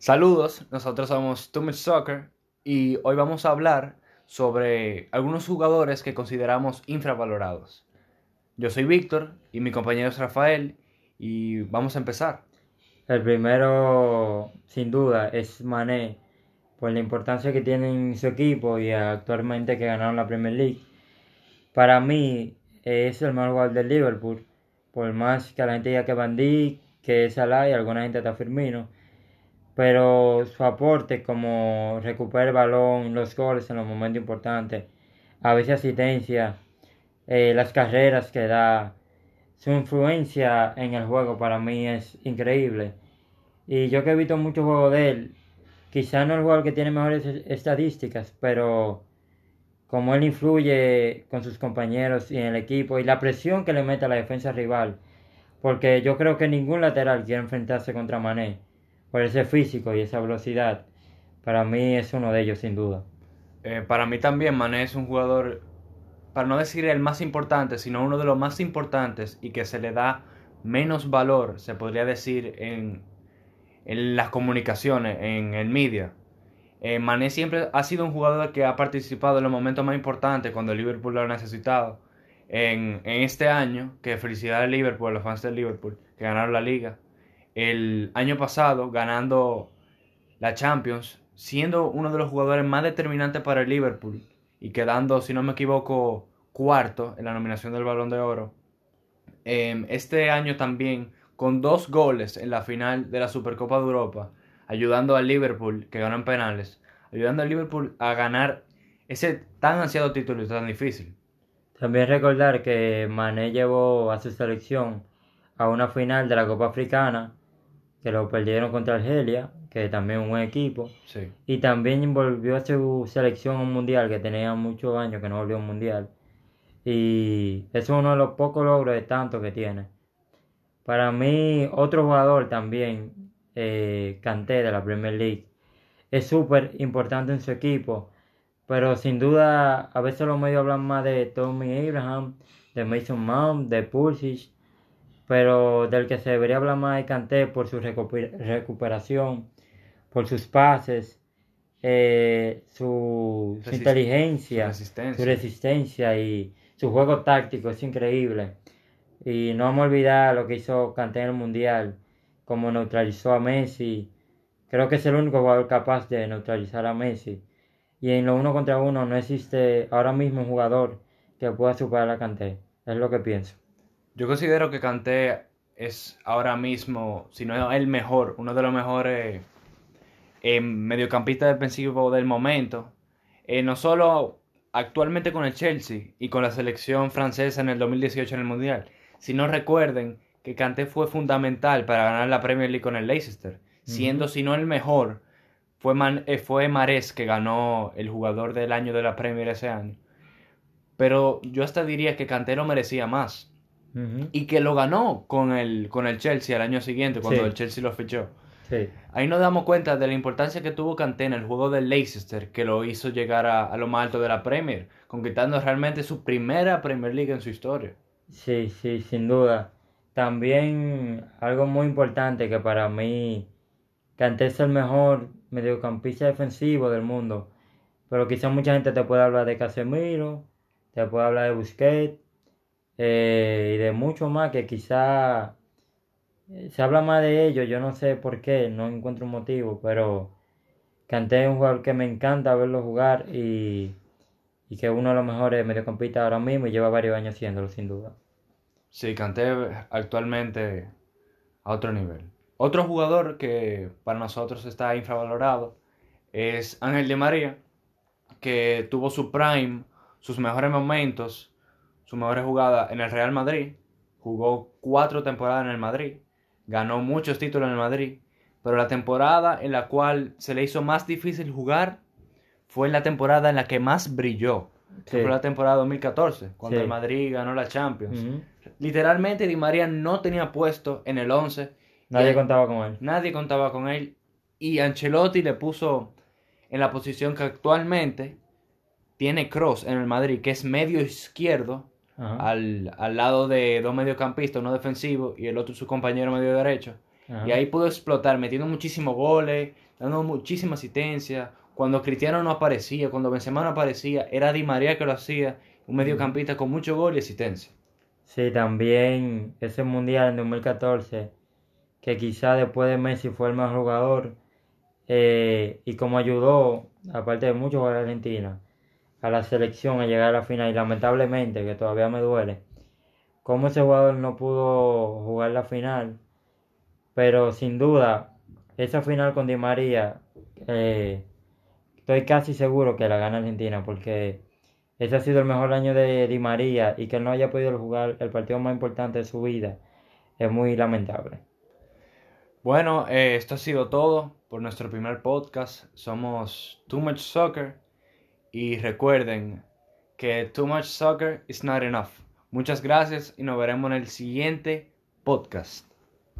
Saludos, nosotros somos Too Much Soccer y hoy vamos a hablar sobre algunos jugadores que consideramos infravalorados. Yo soy Víctor y mi compañero es Rafael y vamos a empezar. El primero, sin duda, es Mané, por la importancia que tiene en su equipo y actualmente que ganaron la Premier League. Para mí es el mejor jugador del Liverpool, por más que la gente diga que Van Dijk, que Salah y alguna gente está Firmino pero su aporte como recupera el balón, los goles en los momentos importantes, a veces asistencia, eh, las carreras que da, su influencia en el juego para mí es increíble. Y yo que he visto muchos juegos de él, quizá no el jugador que tiene mejores estadísticas, pero como él influye con sus compañeros y en el equipo y la presión que le mete a la defensa rival, porque yo creo que ningún lateral quiere enfrentarse contra Mané por ese físico y esa velocidad, para mí es uno de ellos sin duda. Eh, para mí también Mané es un jugador, para no decir el más importante, sino uno de los más importantes y que se le da menos valor, se podría decir, en, en las comunicaciones, en el media. Eh, Mané siempre ha sido un jugador que ha participado en los momentos más importantes cuando el Liverpool lo ha necesitado. En, en este año, que felicidades al Liverpool, a los fans del Liverpool, que ganaron la liga el año pasado ganando la Champions, siendo uno de los jugadores más determinantes para el Liverpool y quedando, si no me equivoco, cuarto en la nominación del Balón de Oro. Em, este año también con dos goles en la final de la Supercopa de Europa, ayudando al Liverpool, que ganó en penales, ayudando al Liverpool a ganar ese tan ansiado título y tan difícil. También recordar que Mané llevó a su selección a una final de la Copa Africana que lo perdieron contra Argelia, que también es un buen equipo. Y también volvió a su selección a un mundial, que tenía muchos años que no volvió a un mundial. Y es uno de los pocos logros de tanto que tiene. Para mí, otro jugador también, eh, Kanté de la Premier League, es súper importante en su equipo. Pero sin duda, a veces los medios hablan más de Tommy Abraham, de Mason Mount, de Pulisic pero del que se debería hablar más de Kanté por su recuperación, por sus pases, eh, su, inteligencia, su resistencia. y su juego táctico es increíble. Y no vamos a olvidar lo que hizo Kanté en el Mundial, como neutralizó a Messi. Creo que es el único jugador capaz de neutralizar a Messi. Y en lo uno contra uno no existe ahora mismo un jugador que pueda superar a Kanté. Es lo que pienso. Yo considero que Kanté es ahora mismo, si no el mejor, uno de los mejores eh, mediocampistas defensivos del momento. Eh, no solo actualmente con el Chelsea y con la selección francesa en el 2018 en el Mundial, sino recuerden que Kanté fue fundamental para ganar la Premier League con el Leicester, siendo si no el mejor, fue, eh, fue Mares que ganó el jugador del año de la Premier ese año. Pero yo hasta diría que Kanté lo merecía más y que lo ganó con el, con el Chelsea al año siguiente, cuando el Chelsea lo fichó. Ahí nos damos cuenta de la importancia que tuvo Kanté en el juego del Leicester, que lo hizo llegar a, lo más alto de la Premier, conquistando realmente su primera Premier League en su historia. Sí, sí, sin duda. También algo muy importante que para mí Kanté es el mejor mediocampista defensivo del mundo. Pero quizás mucha gente te puede hablar de Casemiro, te puede hablar de Busquets, eh, y de mucho más que quizá eh, se habla más de ellos, yo no sé por qué, no encuentro un motivo, pero Kanté es un jugador que me encanta verlo jugar y, y que es uno de los mejores mediocampistas ahora mismo y lleva varios años haciéndolo sin duda. Sí, Kanté actualmente a otro nivel. Otro jugador que para nosotros está infravalorado es Ángel Di María, que tuvo su prime, sus mejores momentos su mejor jugada en el Real Madrid. Jugó cuatro temporadas en el Madrid. Ganó muchos títulos en el Madrid. Pero la temporada en la cual se le hizo más difícil jugar fue la temporada en la que más brilló. fue la temporada 2014, cuando el Madrid ganó la Champions. Literalmente Di María no tenía puesto en el 11. Nadie contaba con él. Nadie contaba con él. Y Ancelotti le puso en la posición que actualmente tiene Cross en el Madrid, que es medio izquierdo, al, lado de dos mediocampistas, uno defensivo y el otro su compañero medio derecho. Y ahí pudo explotar, metiendo muchísimos goles, dando muchísima asistencia. Cuando Cristiano no aparecía, cuando Benzema no aparecía, era Di María que lo hacía, un mediocampista con mucho gol y asistencia. Sí, también ese mundial en 2014, que quizá después de Messi fue el mejor jugador, eh, y como ayudó, aparte de muchos de Argentina, a la selección a llegar a la final, y lamentablemente, que todavía me duele, como ese jugador no pudo jugar la final, pero sin duda, esa final con Di María, eh, estoy casi seguro que la gana Argentina, porque ese ha sido el mejor año de Di María y que no haya podido jugar el partido más importante de su vida es muy lamentable. Bueno, eh, esto ha sido todo por nuestro primer podcast. Somos Too Much Soccer y recuerden que Too Much Soccer is not enough. Muchas gracias y nos veremos en el siguiente podcast.